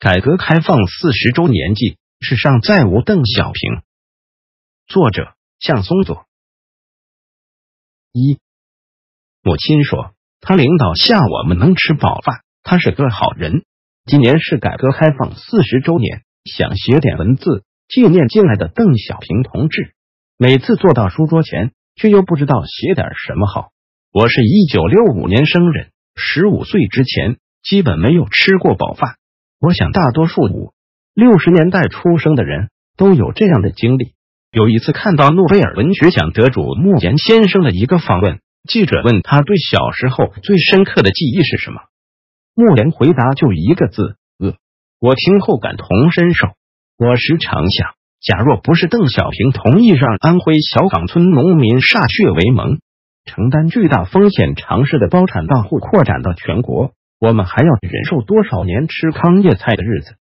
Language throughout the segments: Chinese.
改革开放四十周年祭，世上再无邓小平。作者：向松佐。一，母亲说，他领导下我们能吃饱饭，他是个好人。今年是改革开放四十周年，想写点文字纪念进来的邓小平同志。每次坐到书桌前，却又不知道写点什么好。我是一九六五年生人，十五岁之前基本没有吃过饱饭。我想，大多数五六十年代出生的人都有这样的经历。有一次看到诺贝尔文学奖得主莫言先生的一个访问，记者问他对小时候最深刻的记忆是什么，莫言回答就一个字：饿。我听后感同身受。我时常想，假若不是邓小平同意让安徽小岗村农民歃血为盟，承担巨大风险尝试的包产到户扩展到全国。我们还要忍受多少年吃糠叶菜的日子？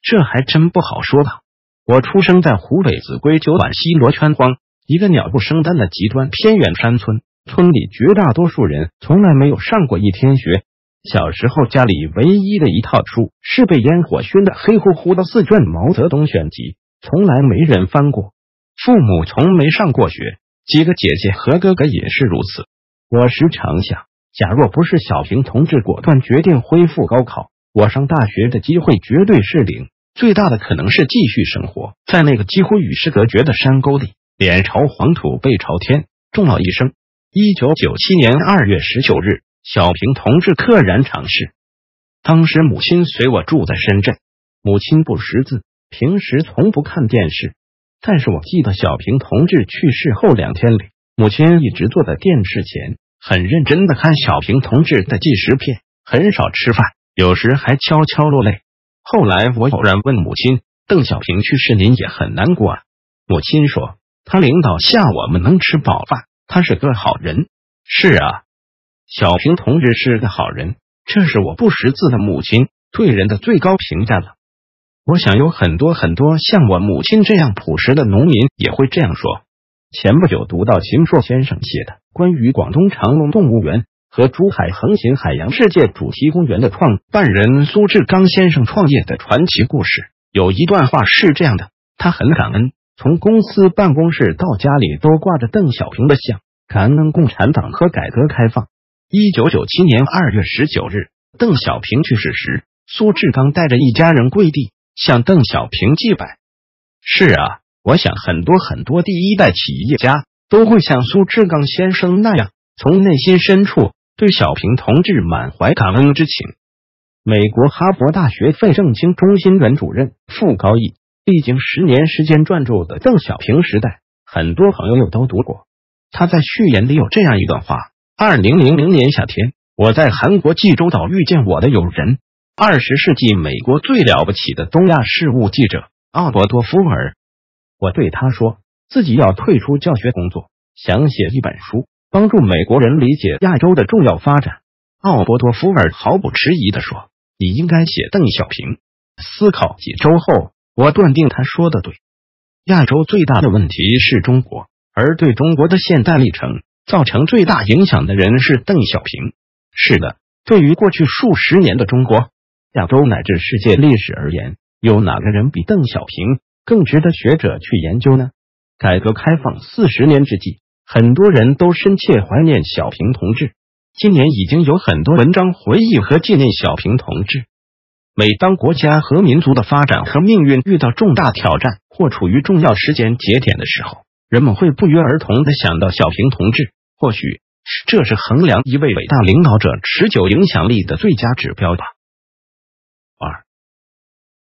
这还真不好说吧。我出生在湖北秭归九碗西罗圈荒，一个鸟不生蛋的极端偏远山村。村里绝大多数人从来没有上过一天学。小时候家里唯一的一套书是被烟火熏得黑乎乎的四卷《毛泽东选集》，从来没人翻过。父母从没上过学，几个姐姐和哥哥也是如此。我时常想。假若不是小平同志果断决定恢复高考，我上大学的机会绝对是零。最大的可能是继续生活在那个几乎与世隔绝的山沟里，脸朝黄土背朝天，终老一生。一九九七年二月十九日，小平同志溘然长逝。当时母亲随我住在深圳，母亲不识字，平时从不看电视。但是我记得小平同志去世后两天里，母亲一直坐在电视前。很认真的看小平同志的纪实片，很少吃饭，有时还悄悄落泪。后来我偶然问母亲：“邓小平去世，您也很难过啊？”母亲说：“他领导下我们能吃饱饭，他是个好人。”是啊，小平同志是个好人，这是我不识字的母亲对人的最高评价了。我想有很多很多像我母亲这样朴实的农民也会这样说。前不久读到秦朔先生写的关于广东长隆动物园和珠海横琴海洋世界主题公园的创办人苏志刚先生创业的传奇故事，有一段话是这样的：他很感恩，从公司办公室到家里都挂着邓小平的像，感恩共产党和改革开放。一九九七年二月十九日，邓小平去世时，苏志刚带着一家人跪地向邓小平祭拜。是啊。我想，很多很多第一代企业家都会像苏志刚先生那样，从内心深处对小平同志满怀感恩之情。美国哈佛大学费正清中心原主任傅高义历经十年时间撰著的《邓小平时代》，很多朋友都读过。他在序言里有这样一段话：二零零零年夏天，我在韩国济州岛遇见我的友人，二十世纪美国最了不起的东亚事务记者奥伯多夫尔。我对他说，自己要退出教学工作，想写一本书，帮助美国人理解亚洲的重要发展。奥伯多夫尔毫不迟疑的说：“你应该写邓小平。”思考几周后，我断定他说的对。亚洲最大的问题是中国，而对中国的现代历程造成最大影响的人是邓小平。是的，对于过去数十年的中国、亚洲乃至世界历史而言，有哪个人比邓小平？更值得学者去研究呢。改革开放四十年之际，很多人都深切怀念小平同志。今年已经有很多文章回忆和纪念小平同志。每当国家和民族的发展和命运遇到重大挑战或处于重要时间节点的时候，人们会不约而同的想到小平同志。或许这是衡量一位伟大领导者持久影响力的最佳指标吧。二。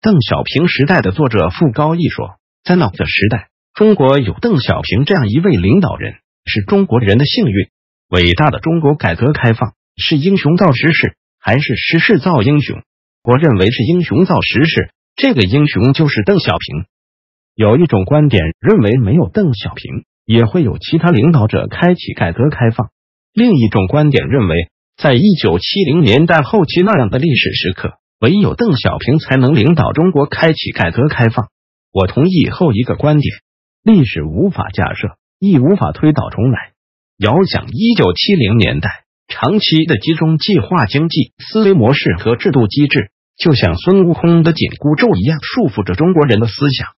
邓小平时代的作者傅高义说，在那个时代，中国有邓小平这样一位领导人，是中国人的幸运。伟大的中国改革开放是英雄造时势，还是时势造英雄？我认为是英雄造时势，这个英雄就是邓小平。有一种观点认为，没有邓小平，也会有其他领导者开启改革开放。另一种观点认为，在一九七零年代后期那样的历史时刻。唯有邓小平才能领导中国开启改革开放。我同意后一个观点：历史无法假设，亦无法推倒重来。遥想一九七零年代，长期的集中计划经济思维模式和制度机制，就像孙悟空的紧箍咒一样束缚着中国人的思想。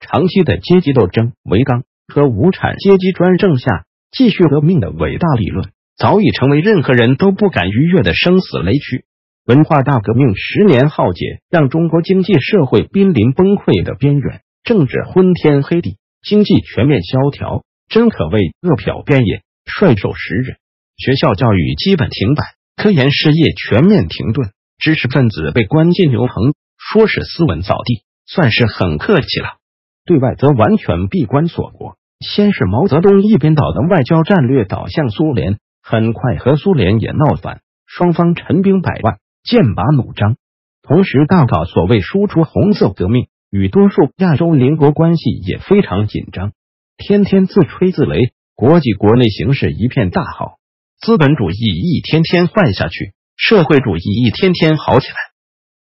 长期的阶级斗争、围纲和无产阶级专政下，继续革命的伟大理论早已成为任何人都不敢逾越的生死雷区。文化大革命十年浩劫，让中国经济社会濒临崩溃的边缘，政治昏天黑地，经济全面萧条，真可谓饿殍遍野，率手食人。学校教育基本停摆，科研事业全面停顿。知识分子被关进牛棚，说是斯文扫地，算是很客气了；对外则完全闭关锁国。先是毛泽东一边倒的外交战略导向苏联，很快和苏联也闹翻，双方陈兵百万，剑拔弩张。同时大搞所谓输出红色革命，与多数亚洲邻国关系也非常紧张，天天自吹自擂，国际国内形势一片大好，资本主义一天天坏下去。社会主义一天天好起来，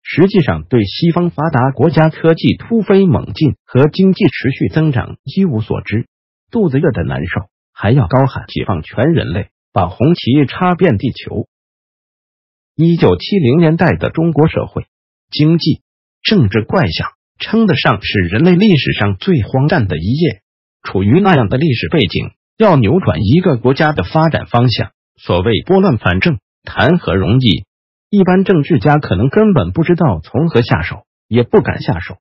实际上对西方发达国家科技突飞猛进和经济持续增长一无所知，肚子饿的难受，还要高喊解放全人类，把红旗插遍地球。一九七零年代的中国社会、经济、政治怪象，称得上是人类历史上最荒诞的一页。处于那样的历史背景，要扭转一个国家的发展方向，所谓拨乱反正。谈何容易？一般政治家可能根本不知道从何下手，也不敢下手。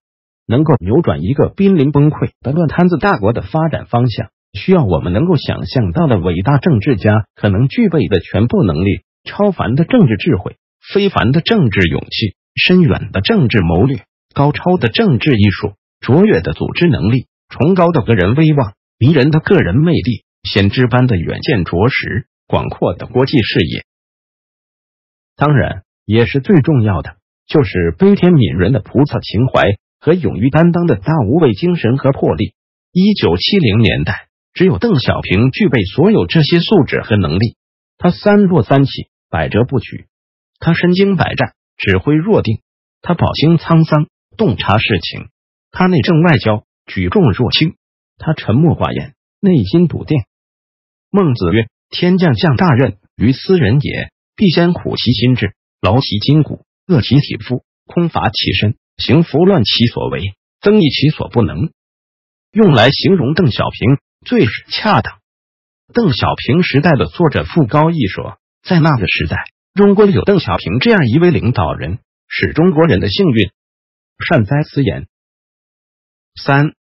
能够扭转一个濒临崩溃的乱摊子大国的发展方向，需要我们能够想象到的伟大政治家可能具备的全部能力：超凡的政治智慧、非凡的政治勇气、深远的政治谋略、高超的政治艺术、卓越的组织能力、崇高的个人威望、迷人的个人魅力、先知般的远见卓识、广阔的国际视野。当然，也是最重要的，就是悲天悯人的菩萨情怀和勇于担当的大无畏精神和魄力。一九七零年代，只有邓小平具备所有这些素质和能力。他三落三起，百折不屈；他身经百战，指挥若定；他饱经沧桑，洞察事情；他内政外交，举重若轻；他沉默寡言，内心笃定。孟子曰：“天将降大任于斯人也。”必先苦其心志，劳其筋骨，饿其体肤，空乏其身，行拂乱其所为，增益其所不能。用来形容邓小平最是恰当。邓小平时代的作者傅高义说，在那个时代，中国有邓小平这样一位领导人，是中国人的幸运。善哉此言。三，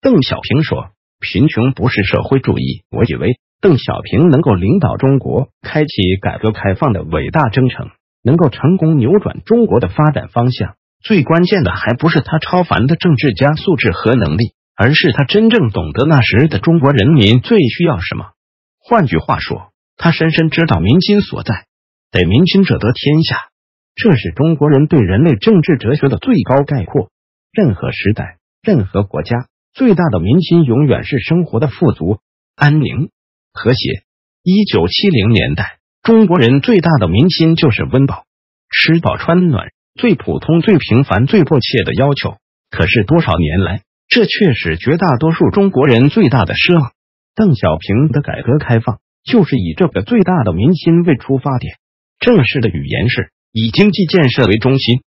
邓小平说，贫穷不是社会主义。我以为。邓小平能够领导中国开启改革开放的伟大征程，能够成功扭转中国的发展方向，最关键的还不是他超凡的政治家素质和能力，而是他真正懂得那时的中国人民最需要什么。换句话说，他深深知道民心所在，得民心者得天下。这是中国人对人类政治哲学的最高概括。任何时代、任何国家，最大的民心永远是生活的富足、安宁。和谐。一九七零年代，中国人最大的民心就是温饱、吃饱穿暖，最普通、最平凡、最迫切的要求。可是多少年来，这却是绝大多数中国人最大的奢望。邓小平的改革开放就是以这个最大的民心为出发点。正式的语言是以经济建设为中心。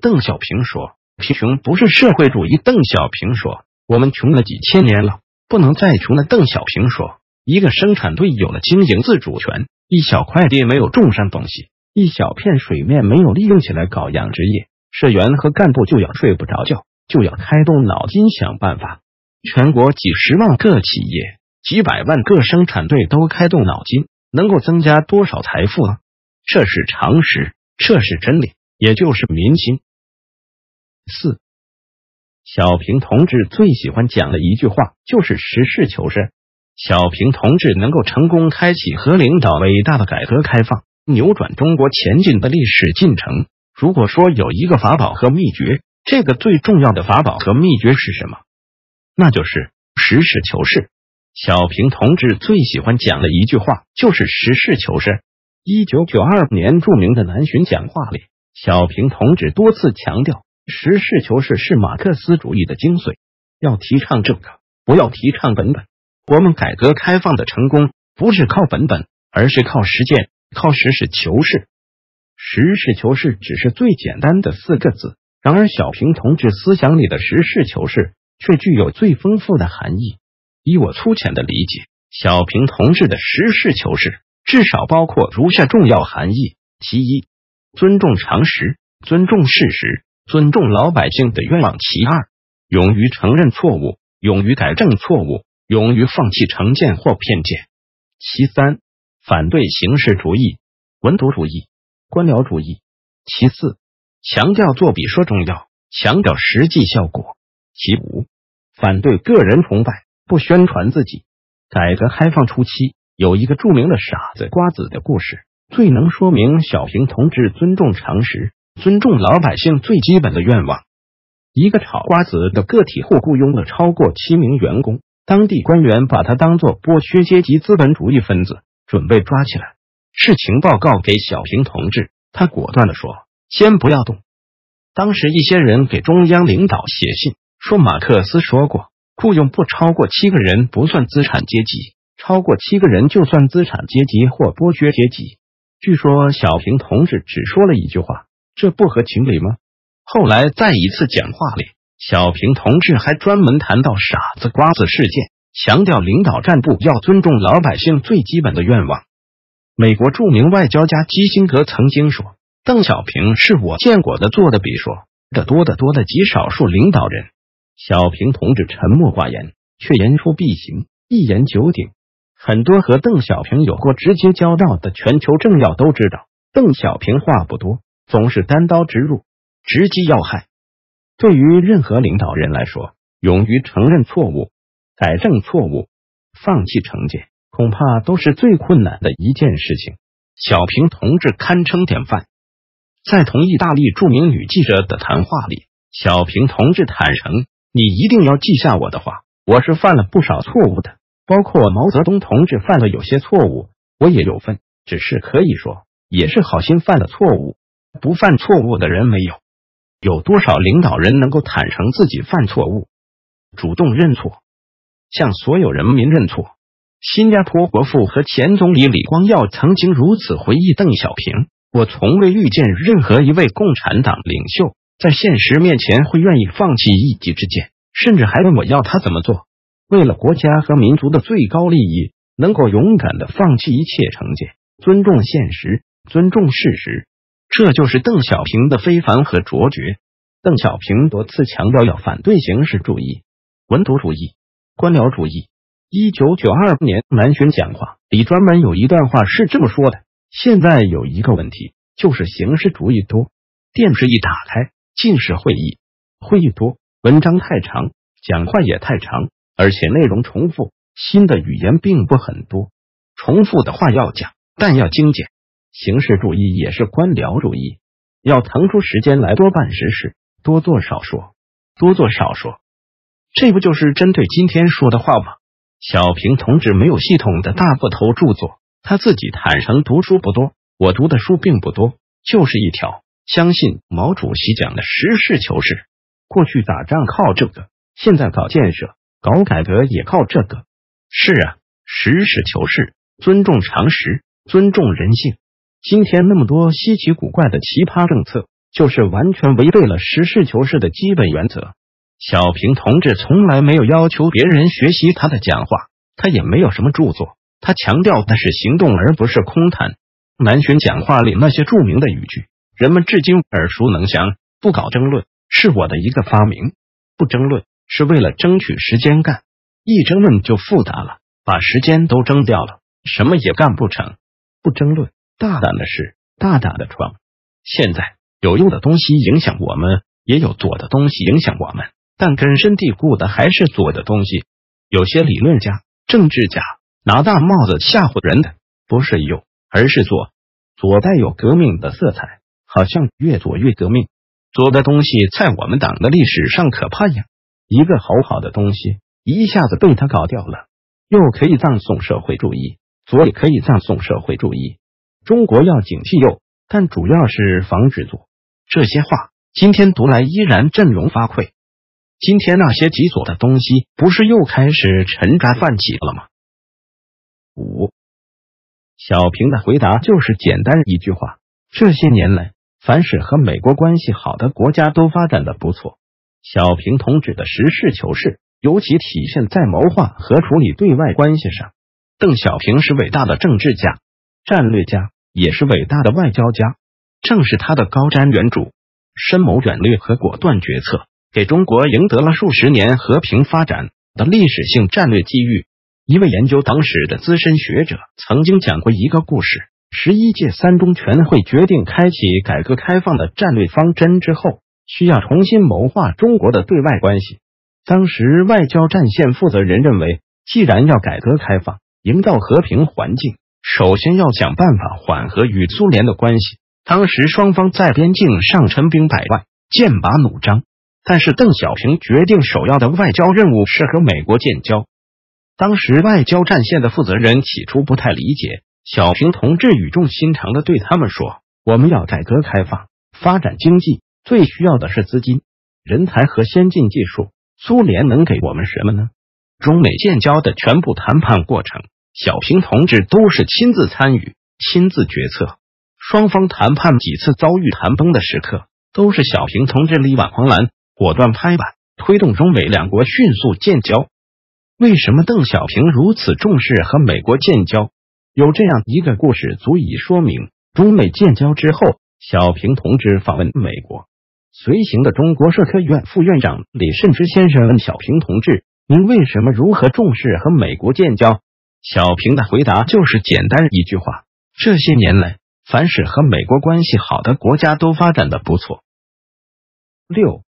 邓小平说：“贫穷不是社会主义。”邓小平说：“我们穷了几千年了，不能再穷了。”邓小平说。一个生产队有了经营自主权，一小块地没有种上东西，一小片水面没有利用起来搞养殖业，社员和干部就要睡不着觉，就要开动脑筋想办法。全国几十万个企业，几百万个生产队都开动脑筋，能够增加多少财富啊？这是常识，这是真理，也就是民心。四，小平同志最喜欢讲的一句话就是实事求是。小平同志能够成功开启和领导伟大的改革开放，扭转中国前进的历史进程。如果说有一个法宝和秘诀，这个最重要的法宝和秘诀是什么？那就是实事求是。小平同志最喜欢讲的一句话就是实事求是。一九九二年著名的南巡讲话里，小平同志多次强调，实事求是是马克思主义的精髓，要提倡这个，不要提倡本本。我们改革开放的成功不是靠本本，而是靠实践，靠实事求是。实事求是只是最简单的四个字，然而小平同志思想里的实事求是却具有最丰富的含义。以我粗浅的理解，小平同志的实事求是至少包括如下重要含义：其一，尊重常识，尊重事实，尊重老百姓的愿望；其二，勇于承认错误，勇于改正错误，勇于放弃成见或偏见；其三，反对形式主义、文牍主义。官僚主义。其四，强调做比说重要，强调实际效果。其五，反对个人崇拜，不宣传自己。改革开放初期，有一个著名的傻子瓜子的故事，最能说明小平同志尊重常识、尊重老百姓最基本的愿望。一个炒瓜子的个体户雇佣了超过七名员工，当地官员把他当做剥削阶级资本主义分子，准备抓起来。事情报告给小平同志，他果断的说：“先不要动。”当时一些人给中央领导写信说，马克思说过，雇佣不超过七个人不算资产阶级，超过七个人就算资产阶级或剥削阶级。据说小平同志只说了一句话：“这不合情理吗？”后来在一次讲话里，小平同志还专门谈到傻子瓜子事件，强调领导干部要尊重老百姓最基本的愿望。美国著名外交家基辛格曾经说：“邓小平是我见过的做的比说的多得多的极少数领导人。”小平同志沉默寡言，却言出必行，一言九鼎。很多和邓小平有过直接交道的全球政要都知道，邓小平话不多，总是单刀直入，直击要害。对于任何领导人来说，勇于承认错误、改正错误、放弃成见。恐怕都是最困难的一件事情。小平同志堪称典范。在同意大利著名女记者的谈话里，小平同志坦诚：“你一定要记下我的话，我是犯了不少错误的，包括毛泽东同志犯了有些错误，我也有份。只是可以说，也是好心犯了错误，不犯错误的人没有。有多少领导人能够坦诚自己犯错误，主动认错，向所有人民认错？”新加坡国父和前总理李光耀曾经如此回忆邓小平：“我从未遇见任何一位共产党领袖在现实面前会愿意放弃一己之见，甚至还问我要他怎么做。为了国家和民族的最高利益，能够勇敢的放弃一切成见，尊重现实，尊重事实。这就是邓小平的非凡和卓绝。邓小平多次强调要反对形式主义、文牍主义、官僚主义。”一九九二年南巡讲话里专门有一段话是这么说的：现在有一个问题，就是形式主义多，电视一打开尽是会议，会议多，文章太长，讲话也太长，而且内容重复，新的语言并不很多，重复的话要讲，但要精简。形式主义也是官僚主义，要腾出时间来多办实事，多做少说，多做少说，这不就是针对今天说的话吗？小平同志没有系统的大部头著作，他自己坦诚读书不多，我读的书并不多，就是一条相信毛主席讲的实事求是。过去打仗靠这个，现在搞建设、搞改革也靠这个。是啊，实事求是，尊重常识，尊重人性。今天那么多稀奇古怪的奇葩政策，就是完全违背了实事求是的基本原则。小平同志从来没有要求别人学习他的讲话，他也没有什么著作，他强调的是行动，而不是空谈。南巡讲话里那些著名的语句，人们至今耳熟能详。不搞争论是我的一个发明，不争论是为了争取时间干，一争论就复杂了，把时间都争掉了，什么也干不成。不争论，大胆的事，大胆的闯。现在有用的东西影响我们，也有左的东西影响我们。但根深蒂固的还是左的东西。有些理论家、政治家拿大帽子吓唬人的，不是右，而是左。左带有革命的色彩，好像越左越革命。左的东西在我们党的历史上可怕呀！一个好好的东西，一下子被他搞掉了。又可以葬送社会主义，左也可以葬送社会主义。中国要警惕右，但主要是防止左。这些话今天读来依然振聋发聩。今天那些极左的东西，不是又开始沉渣泛起了吗？五小平的回答就是简单一句话：这些年来，凡是和美国关系好的国家都发展的不错。小平同志的实事求是，尤其体现在谋划和处理对外关系上。邓小平是伟大的政治家、战略家，也是伟大的外交家。正是他的高瞻远瞩、深谋远虑和果断决策，给中国赢得了数十年和平发展的历史性战略机遇。一位研究党史的资深学者曾经讲过一个故事：十一届三中全会决定开启改革开放的战略方针之后，需要重新谋划中国的对外关系。当时外交战线负责人认为，既然要改革开放，营造和平环境，首先要想办法缓和与苏联的关系。当时双方在边境上陈兵百万，剑拔弩张。但是邓小平决定，首要的外交任务是和美国建交。当时外交战线的负责人起初不太理解，小平同志语重心长的对他们说：“我们要改革开放，发展经济，最需要的是资金、人才和先进技术。苏联能给我们什么呢？”中美建交的全部谈判过程，小平同志都是亲自参与、亲自决策。双方谈判几次遭遇谈崩的时刻，都是小平同志力挽狂澜，果断拍板，推动中美两国迅速建交。为什么邓小平如此重视和美国建交？有这样一个故事足以说明：中美建交之后，小平同志访问美国，随行的中国社科院副院长李慎之先生问小平同志：“您为什么如何重视和美国建交？”小平的回答就是简单一句话：“这些年来。”凡是和美国关系好的国家都发展的不错。六，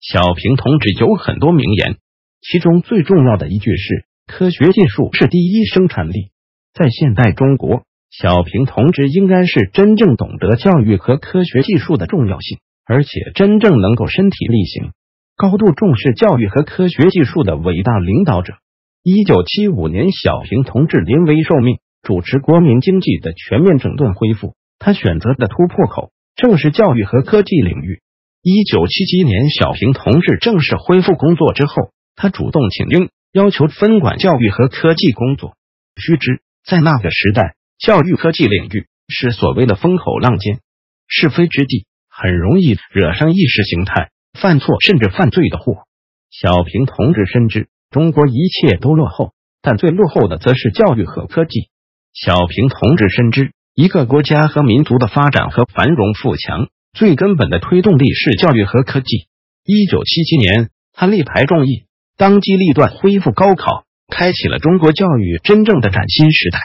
小平同志有很多名言，其中最重要的一句是：“科学技术是第一生产力。”在现代中国，小平同志应该是真正懂得教育和科学技术的重要性，而且真正能够身体力行、高度重视教育和科学技术的伟大领导者。一九七五年，小平同志临危受命。主持国民经济的全面整顿恢复，他选择的突破口正是教育和科技领域。一九七七年，小平同志正式恢复工作之后，他主动请缨，要求分管教育和科技工作。须知，在那个时代，教育科技领域是所谓的风口浪尖、是非之地，很容易惹上意识形态、犯错甚至犯罪的祸。小平同志深知，中国一切都落后，但最落后的则是教育和科技。小平同志深知，一个国家和民族的发展和繁荣富强，最根本的推动力是教育和科技。一九七七年，他力排众议，当机立断恢复高考，开启了中国教育真正的崭新时代。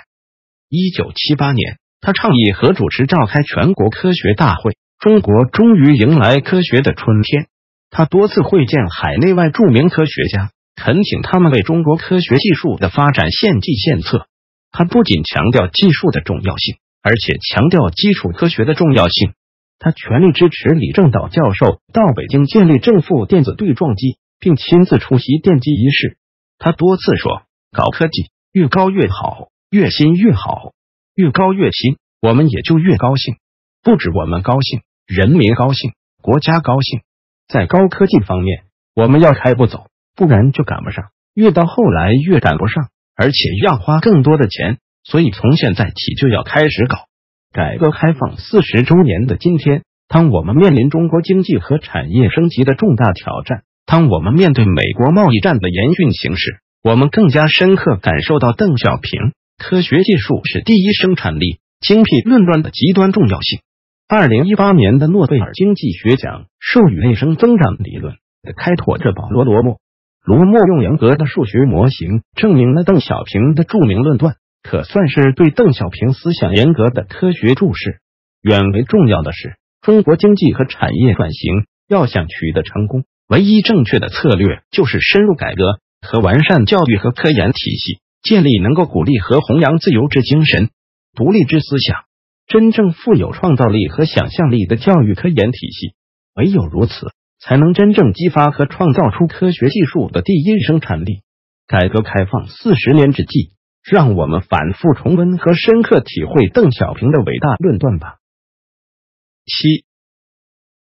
一九七八年，他倡议和主持召开全国科学大会，中国终于迎来科学的春天。他多次会见海内外著名科学家，恳请他们为中国科学技术的发展献计献策。他不仅强调技术的重要性，而且强调基础科学的重要性。他全力支持李政道教授到北京建立正负电子对撞机，并亲自出席奠基仪式。他多次说：“搞科技越高越好，越新越好，越高越新，我们也就越高兴。不止我们高兴，人民高兴，国家高兴。在高科技方面，我们要开不走，不然就赶不上。越到后来，越赶不上。”而且要花更多的钱，所以从现在起就要开始搞。改革开放四十周年的今天，当我们面临中国经济和产业升级的重大挑战，当我们面对美国贸易战的严峻形势，我们更加深刻感受到邓小平“科学技术是第一生产力”精辟论断的极端重要性。二零一八年的诺贝尔经济学奖授予内生增长理论的开拓者保罗·罗默。罗默用严格的数学模型证明了邓小平的著名论断，可算是对邓小平思想严格的科学注释。远为重要的是，中国经济和产业转型要想取得成功，唯一正确的策略就是深入改革和完善教育和科研体系，建立能够鼓励和弘扬自由之精神、独立之思想、真正富有创造力和想象力的教育科研体系。唯有如此。才能真正激发和创造出科学技术的第一生产力。改革开放四十年之际，让我们反复重温和深刻体会邓小平的伟大论断吧。七，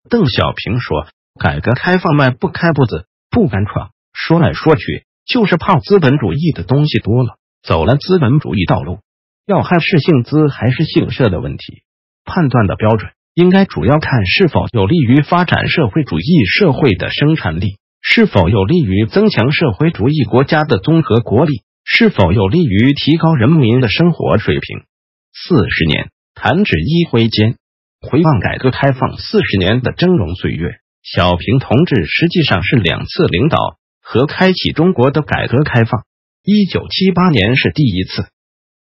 邓小平说：“改革开放迈不开步子，不敢闯。说来说去，就是怕资本主义的东西多了，走了资本主义道路，要害是姓资还是姓社的问题。判断的标准应该主要看是否有利于发展社会主义社会的生产力，是否有利于增强社会主义国家的综合国力，是否有利于提高人民的生活水平。四十年弹指一挥间，回望改革开放四十年的峥嵘岁月，小平同志实际上是两次领导和开启中国的改革开放。一九七八年是第一次。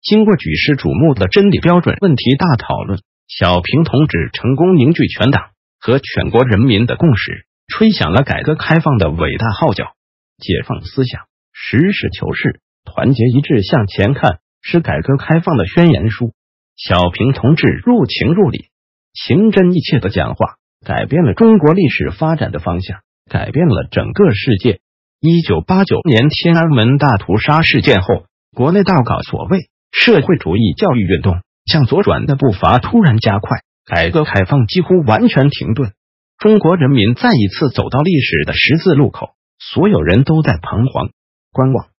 经过举世瞩目的真理标准问题大讨论，小平同志成功凝聚全党和全国人民的共识，吹响了改革开放的伟大号角。解放思想，实事求是，团结一致向前看，是改革开放的宣言书。小平同志入情入理、情真意切的讲话，改变了中国历史发展的方向，改变了整个世界。一九八九年天安门大屠杀事件后，国内大搞所谓。社会主义教育运动向左转的步伐突然加快，改革开放几乎完全停顿。中国人民再一次走到历史的十字路口，所有人都在彷徨、观望、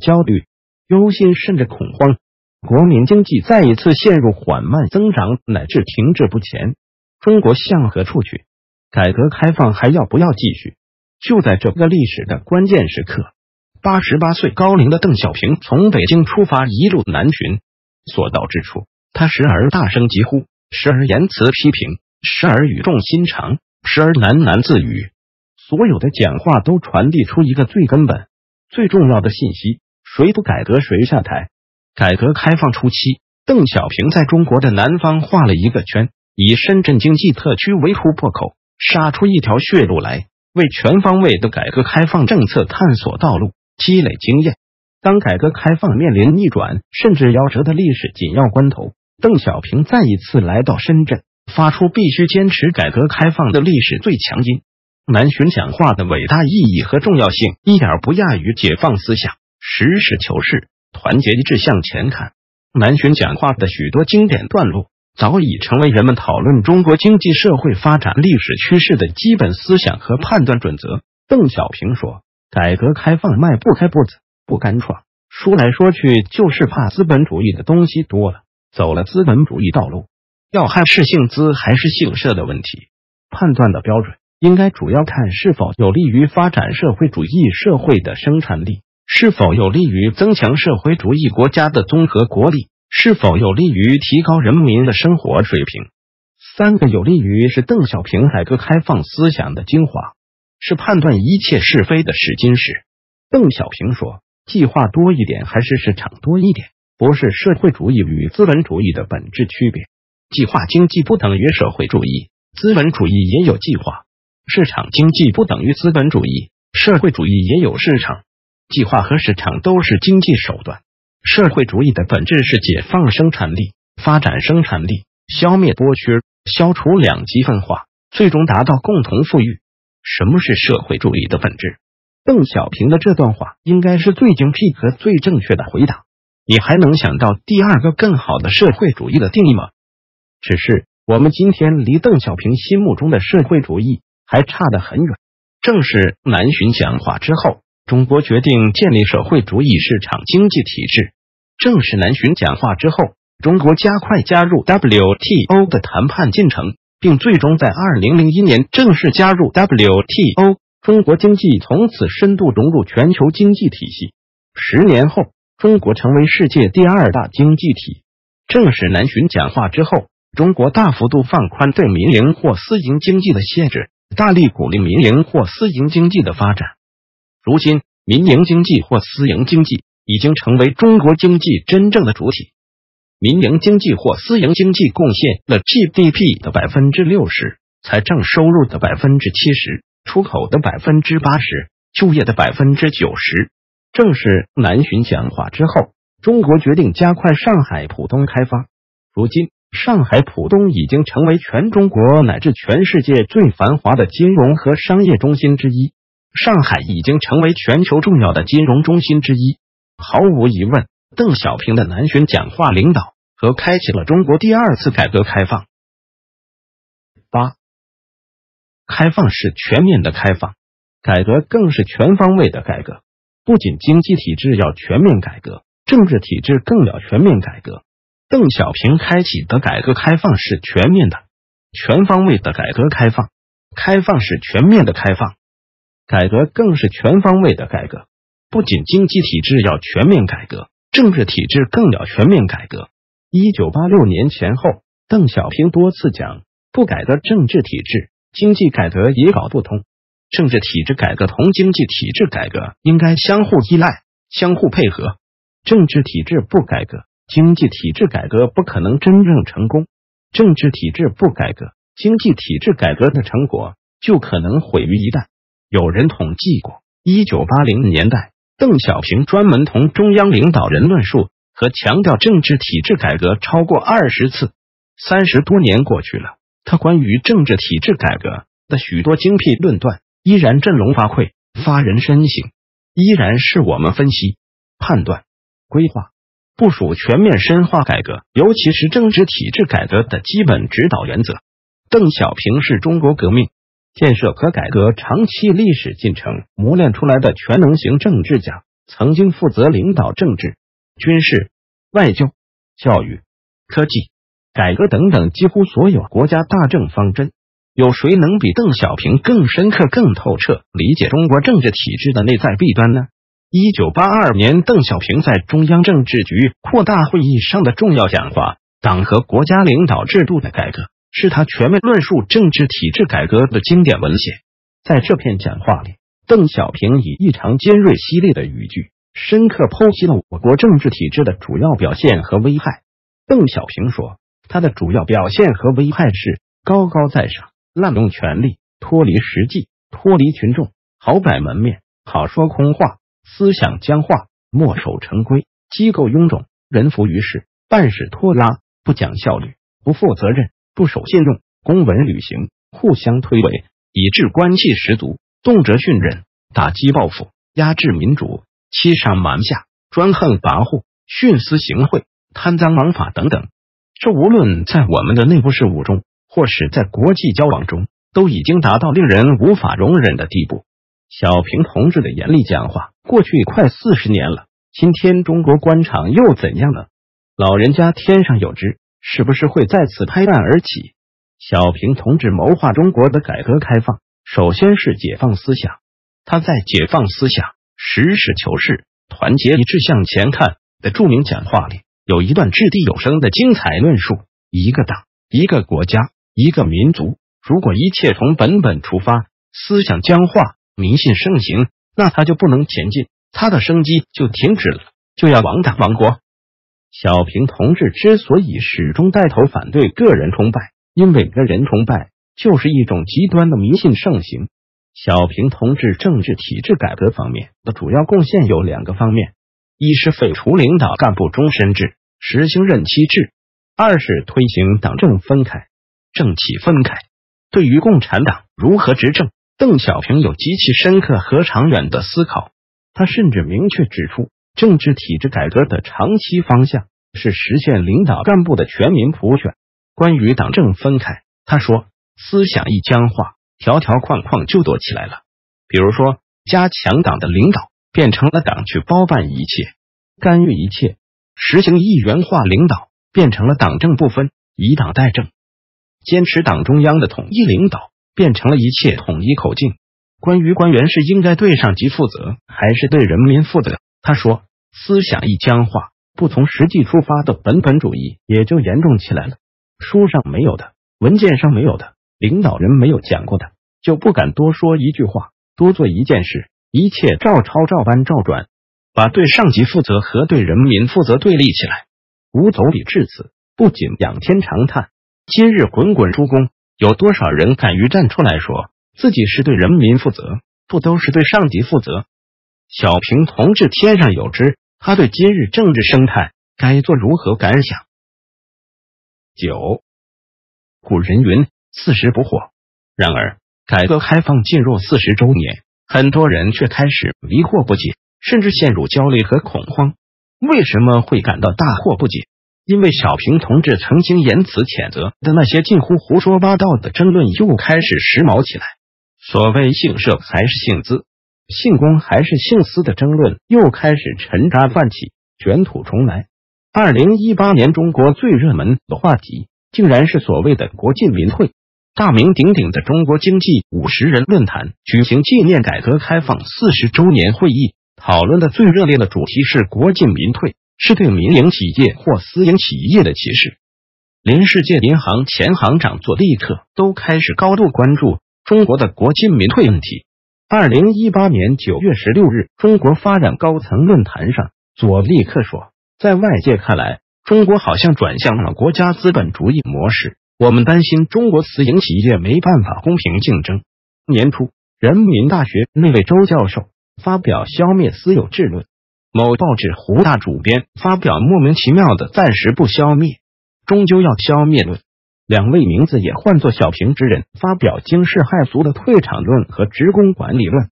焦虑、忧心，甚至恐慌。国民经济再一次陷入缓慢增长乃至停滞不前。中国向何处去？改革开放还要不要继续？就在这个历史的关键时刻。八十八岁高龄的邓小平从北京出发，一路南巡，所到之处，他时而大声疾呼，时而言辞批评，时而语重心长，时而喃喃自语。所有的讲话都传递出一个最根本、最重要的信息：谁不改革谁下台。改革开放初期，邓小平在中国的南方画了一个圈，以深圳经济特区为突破口，杀出一条血路来，为全方位的改革开放政策探索道路。积累经验。当改革开放面临逆转甚至夭折的历史紧要关头，邓小平再一次来到深圳，发出必须坚持改革开放的历史最强音。南巡讲话的伟大意义和重要性，一点不亚于解放思想，实事求是，团结一致向前看。南巡讲话的许多经典段落，早已成为人们讨论中国经济社会发展历史趋势的基本思想和判断准则。邓小平说。改革开放迈不开步子，不敢闯。说来说去，就是怕资本主义的东西多了，走了资本主义道路，要害是姓资还是姓社的问题。判断的标准应该主要看是否有利于发展社会主义社会的生产力，是否有利于增强社会主义国家的综合国力，是否有利于提高人民的生活水平。三个有利于是邓小平改革开放思想的精华。是判断一切是非的试金石。邓小平说：“计划多一点还是市场多一点，不是社会主义与资本主义的本质区别。计划经济不等于社会主义，资本主义也有计划；市场经济不等于资本主义，社会主义也有市场。计划和市场都是经济手段。社会主义的本质是解放生产力，发展生产力，消灭剥削，消除两极分化，最终达到共同富裕。”什么是社会主义的本质？邓小平的这段话应该是最精辟和最正确的回答。你还能想到第二个更好的社会主义的定义吗？只是我们今天离邓小平心目中的社会主义还差得很远。正是南巡讲话之后，中国决定建立社会主义市场经济体制。正是南巡讲话之后，中国加快加入 WTO 的谈判进程。并最终在二零零一年正式加入 WTO，中国经济从此深度融入全球经济体系。十年后，中国成为世界第二大经济体。正式南巡讲话之后，中国大幅度放宽对民营或私营经济的限制，大力鼓励民营或私营经济的发展。如今，民营经济或私营经济已经成为中国经济真正的主体。民营经济或私营经济贡献了 GDP 的百分之六十，财政收入的百分之七十，出口的百分之八十，就业的百分之九十。正是南巡讲话之后，中国决定加快上海浦东开发。如今，上海浦东已经成为全中国乃至全世界最繁华的金融和商业中心之一。上海已经成为全球重要的金融中心之一。毫无疑问。邓小平的南巡讲话领导和开启了中国第二次改革开放。八，开放是全面的开放，改革更是全方位的改革。不仅经济体制要全面改革，政治体制更要全面改革。邓小平开启的改革开放是全面的、全方位的改革开放，开放是全面的开放，改革更是全方位的改革。不仅经济体制要全面改革，政治体制更要全面改革。一九八六年前后，邓小平多次讲，不改革政治体制，经济改革也搞不通。政治体制改革同经济体制改革应该相互依赖、相互配合。政治体制不改革，经济体制改革不可能真正成功；政治体制不改革，经济体制改革的成果就可能毁于一旦。有人统计过，一九八零年代，邓小平专门同中央领导人论述和强调政治体制改革超过二十次。三十多年过去了，他关于政治体制改革的许多精辟论断依然振聋发聩、发人深省，依然是我们分析、判断。规划、部署全面深化改革，尤其是政治体制改革的基本指导原则。邓小平是中国革命建设和改革长期历史进程磨练出来的全能型政治家，曾经负责领导政治、军事、外交、教育、科技、改革等等几乎所有国家大政方针。有谁能比邓小平更深刻、更透彻理解中国政治体制的内在弊端呢？一九八二年，邓小平在中央政治局扩大会议上的重要讲话《党和国家领导制度的改革》，是他全面论述政治体制改革的经典文献。在这篇讲话里，邓小平以异常尖锐犀利的语句，深刻剖析了我国政治体制的主要表现和危害。邓小平说，他的主要表现和危害是高高在上、滥用权力、脱离实际、脱离群众、好摆门面、好说空话。思想僵化，墨守成规，机构臃肿，人浮于事，办事拖拉，不讲效率，不负责任，不守信用，公文履行，互相推诿，以致官气十足，动辄训人，打击报复，压制民主，欺上瞒下，专横跋扈，徇私行贿，贪赃枉法等等。这无论在我们的内部事务中，或是在国际交往中，都已经达到令人无法容忍的地步。小平同志的严厉讲话，过去快四十年了，今天中国官场又怎样呢？老人家天上有知，是不是会再次拍案而起？小平同志谋划中国的改革开放，首先是解放思想。他在解放思想、实事求是、团结一致向前看的著名讲话里，有一段掷地有声的精彩论述：一个党、一个国家、一个民族，如果一切从本本出发，思想僵化。迷信盛行，那他就不能前进，他的生机就停止了，就要亡党亡国。小平同志之所以始终带头反对个人崇拜，因为个人崇拜就是一种极端的迷信盛行。小平同志政治体制改革方面的主要贡献有两个方面：一是废除领导干部终身制，实行任期制；二是推行党政分开，政企分开。对于共产党如何执政。邓小平有极其深刻和长远的思考，他甚至明确指出，政治体制改革的长期方向是实现领导干部的全民普选。关于党政分开，他说：“思想一僵化，条条框框就多起来了。比如说，加强党的领导，变成了党去包办一切、干预一切；实行一元化领导，变成了党政不分、以党代政；坚持党中央的统一领导。”变成了一切统一口径。关于官员是应该对上级负责，还是对人民负责？他说：“思想一僵化，不从实际出发的本本主义也就严重起来了。书上没有的，文件上没有的，领导人没有讲过的，就不敢多说一句话，多做一件事，一切照抄、照搬、照转，把对上级负责和对人民负责对立起来。吴总理至此不仅仰天长叹，今日滚滚诸公。”有多少人敢于站出来说自己是对人民负责，不都是对上级负责？小平同志天上有知，他对今日政治生态该做如何感想？九，古人云四十不惑。然而，改革开放进入四十周年，很多人却开始迷惑不解，甚至陷入焦虑和恐慌。为什么会感到大惑不解？因为小平同志曾经言辞谴责的那些近乎胡说八道的争论又开始时髦起来，所谓姓社还是姓资，姓公还是姓私的争论又开始沉渣泛起，卷土重来。二零一八年中国最热门的话题，竟然是所谓的国进民退。大名鼎鼎的中国经济五十人论坛举行纪念改革开放四十周年会议，讨论的最热烈的主题是国进民退，是对民营企业或私营企业的歧视。连世界银行前行长佐利克都开始高度关注中国的国进民退问题。二零一八年九月十六日，中国发展高层论坛上，佐利克说，在外界看来，中国好像转向了国家资本主义模式。我们担心中国私营企业没办法公平竞争。年初，人民大学那位周教授发表消灭私有制论，某报纸胡大主编发表莫名其妙的暂时不消灭，终究要消灭论。两位名字也换作小平之人发表惊世骇俗的退场论和职工管理论，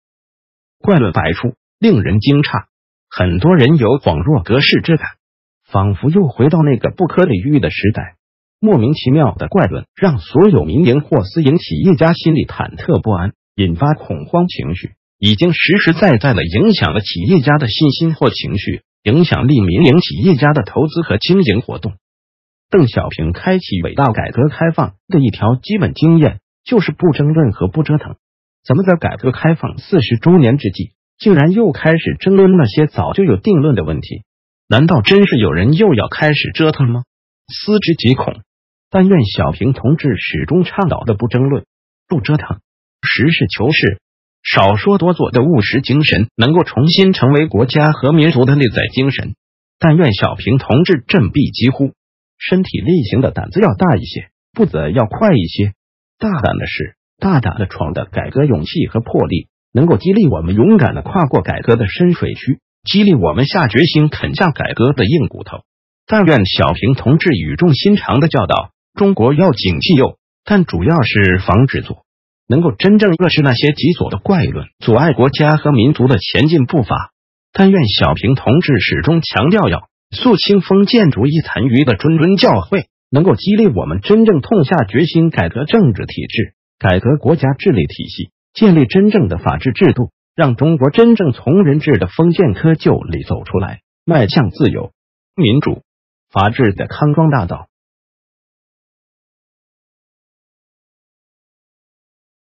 怪论百出，令人惊诧。很多人有恍若隔世之感，仿佛又回到那个不可理喻的时代。莫名其妙的怪论让所有民营或私营企业家心里忐忑不安，引发恐慌情绪，已经实实在在的影响了企业家的信心或情绪，影响力民营企业家的投资和经营活动。邓小平开启伟大改革开放的一条基本经验就是不争论和不折腾。怎么在改革开放四十周年之际，竟然又开始争论那些早就有定论的问题？难道真是有人又要开始折腾吗？思之极恐。但愿小平同志始终倡导的不争论、不折腾、实事求是、少说多做的务实精神，能够重新成为国家和民族的内在精神。但愿小平同志振臂疾呼，身体力行的胆子要大一些，步子要快一些，大胆的事，大胆的闯的改革勇气和魄力，能够激励我们勇敢的跨过改革的深水区，激励我们下决心啃下改革的硬骨头。但愿小平同志语重心长的教导。中国要警惕右，但主要是防止左，能够真正遏制那些极左的怪论，阻碍国家和民族的前进步伐。但愿小平同志始终强调要肃清封建主义残余的谆谆教诲，能够激励我们真正痛下决心改革政治体制，改革国家治理体系，建立真正的法治制度，让中国真正从人治的封建窠臼里走出来，迈向自由、民主、法治的康庄大道。